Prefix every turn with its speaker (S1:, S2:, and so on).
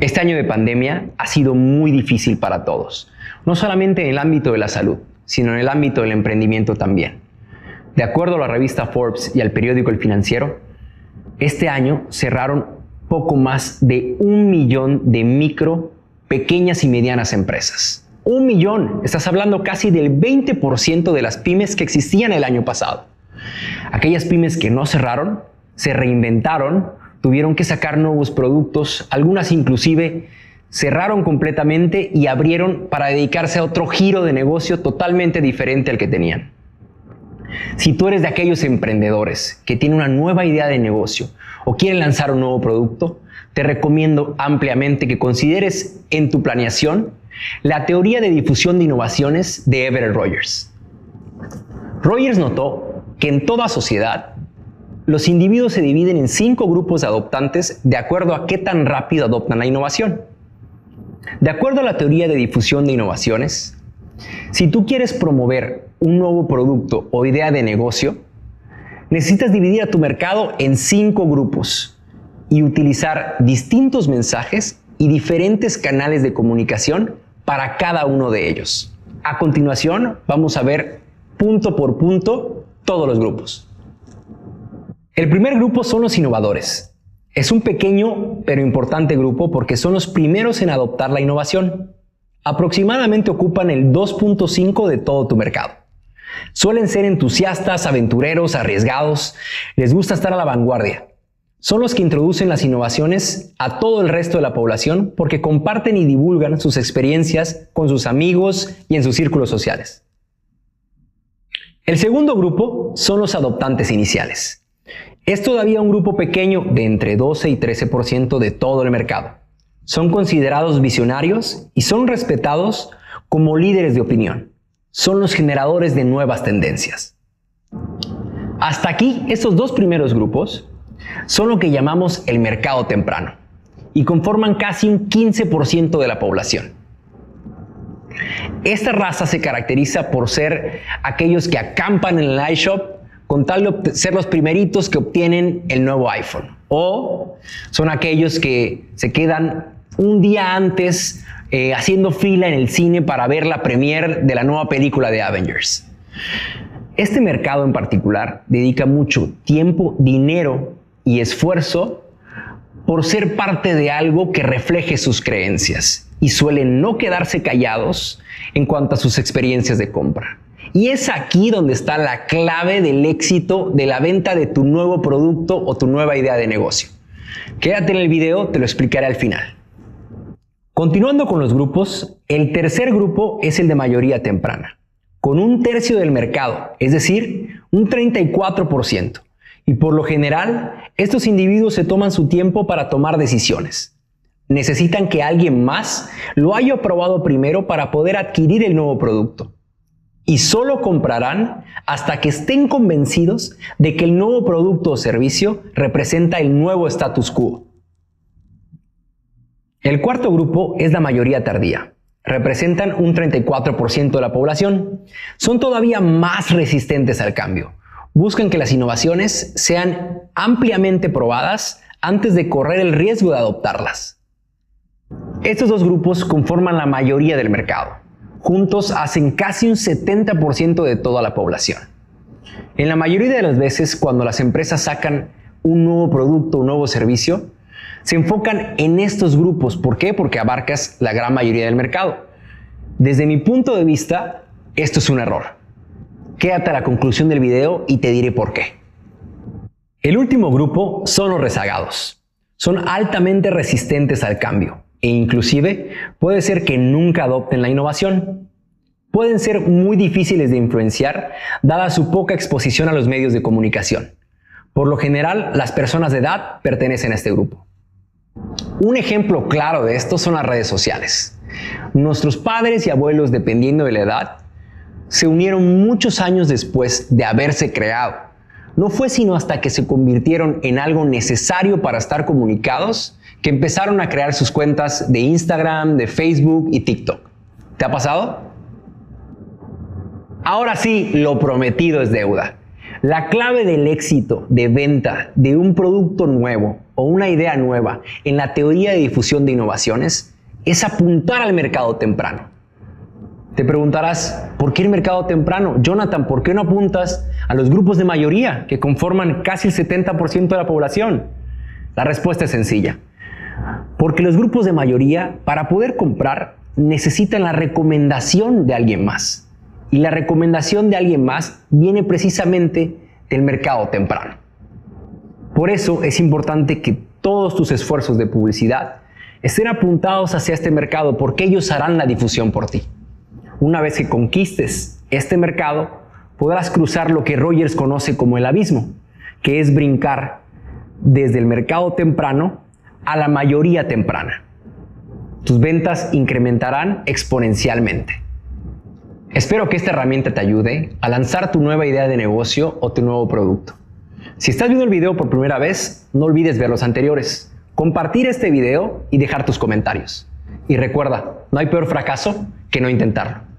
S1: Este año de pandemia ha sido muy difícil para todos, no solamente en el ámbito de la salud, sino en el ámbito del emprendimiento también. De acuerdo a la revista Forbes y al periódico El Financiero, este año cerraron poco más de un millón de micro, pequeñas y medianas empresas. Un millón, estás hablando casi del 20% de las pymes que existían el año pasado. Aquellas pymes que no cerraron, se reinventaron, tuvieron que sacar nuevos productos, algunas inclusive cerraron completamente y abrieron para dedicarse a otro giro de negocio totalmente diferente al que tenían. Si tú eres de aquellos emprendedores que tienen una nueva idea de negocio o quieren lanzar un nuevo producto, te recomiendo ampliamente que consideres en tu planeación la teoría de difusión de innovaciones de Everett Rogers. Rogers notó que en toda sociedad los individuos se dividen en cinco grupos de adoptantes de acuerdo a qué tan rápido adoptan la innovación. De acuerdo a la teoría de difusión de innovaciones, si tú quieres promover un nuevo producto o idea de negocio, necesitas dividir a tu mercado en cinco grupos y utilizar distintos mensajes y diferentes canales de comunicación para cada uno de ellos. A continuación, vamos a ver punto por punto todos los grupos. El primer grupo son los innovadores. Es un pequeño pero importante grupo porque son los primeros en adoptar la innovación. Aproximadamente ocupan el 2.5 de todo tu mercado. Suelen ser entusiastas, aventureros, arriesgados, les gusta estar a la vanguardia. Son los que introducen las innovaciones a todo el resto de la población porque comparten y divulgan sus experiencias con sus amigos y en sus círculos sociales. El segundo grupo son los adoptantes iniciales. Es todavía un grupo pequeño de entre 12 y 13% de todo el mercado. Son considerados visionarios y son respetados como líderes de opinión son los generadores de nuevas tendencias. Hasta aquí, estos dos primeros grupos son lo que llamamos el mercado temprano y conforman casi un 15% de la población. Esta raza se caracteriza por ser aquellos que acampan en el iShop con tal de ser los primeritos que obtienen el nuevo iPhone. O son aquellos que se quedan un día antes eh, haciendo fila en el cine para ver la premiere de la nueva película de Avengers. Este mercado en particular dedica mucho tiempo, dinero y esfuerzo por ser parte de algo que refleje sus creencias y suelen no quedarse callados en cuanto a sus experiencias de compra. Y es aquí donde está la clave del éxito de la venta de tu nuevo producto o tu nueva idea de negocio. Quédate en el video, te lo explicaré al final. Continuando con los grupos, el tercer grupo es el de mayoría temprana, con un tercio del mercado, es decir, un 34%. Y por lo general, estos individuos se toman su tiempo para tomar decisiones. Necesitan que alguien más lo haya probado primero para poder adquirir el nuevo producto. Y solo comprarán hasta que estén convencidos de que el nuevo producto o servicio representa el nuevo status quo. El cuarto grupo es la mayoría tardía. Representan un 34% de la población. Son todavía más resistentes al cambio. Buscan que las innovaciones sean ampliamente probadas antes de correr el riesgo de adoptarlas. Estos dos grupos conforman la mayoría del mercado. Juntos hacen casi un 70% de toda la población. En la mayoría de las veces, cuando las empresas sacan un nuevo producto, un nuevo servicio, se enfocan en estos grupos. ¿Por qué? Porque abarcas la gran mayoría del mercado. Desde mi punto de vista, esto es un error. Quédate a la conclusión del video y te diré por qué. El último grupo son los rezagados. Son altamente resistentes al cambio e inclusive puede ser que nunca adopten la innovación. Pueden ser muy difíciles de influenciar dada su poca exposición a los medios de comunicación. Por lo general, las personas de edad pertenecen a este grupo. Un ejemplo claro de esto son las redes sociales. Nuestros padres y abuelos, dependiendo de la edad, se unieron muchos años después de haberse creado. No fue sino hasta que se convirtieron en algo necesario para estar comunicados que empezaron a crear sus cuentas de Instagram, de Facebook y TikTok. ¿Te ha pasado? Ahora sí, lo prometido es deuda. La clave del éxito de venta de un producto nuevo o una idea nueva en la teoría de difusión de innovaciones es apuntar al mercado temprano. Te preguntarás, ¿por qué el mercado temprano? Jonathan, ¿por qué no apuntas a los grupos de mayoría que conforman casi el 70% de la población? La respuesta es sencilla. Porque los grupos de mayoría, para poder comprar, necesitan la recomendación de alguien más. Y la recomendación de alguien más viene precisamente del mercado temprano. Por eso es importante que todos tus esfuerzos de publicidad estén apuntados hacia este mercado porque ellos harán la difusión por ti. Una vez que conquistes este mercado, podrás cruzar lo que Rogers conoce como el abismo, que es brincar desde el mercado temprano a la mayoría temprana. Tus ventas incrementarán exponencialmente. Espero que esta herramienta te ayude a lanzar tu nueva idea de negocio o tu nuevo producto. Si estás viendo el video por primera vez, no olvides ver los anteriores, compartir este video y dejar tus comentarios. Y recuerda, no hay peor fracaso que no intentarlo.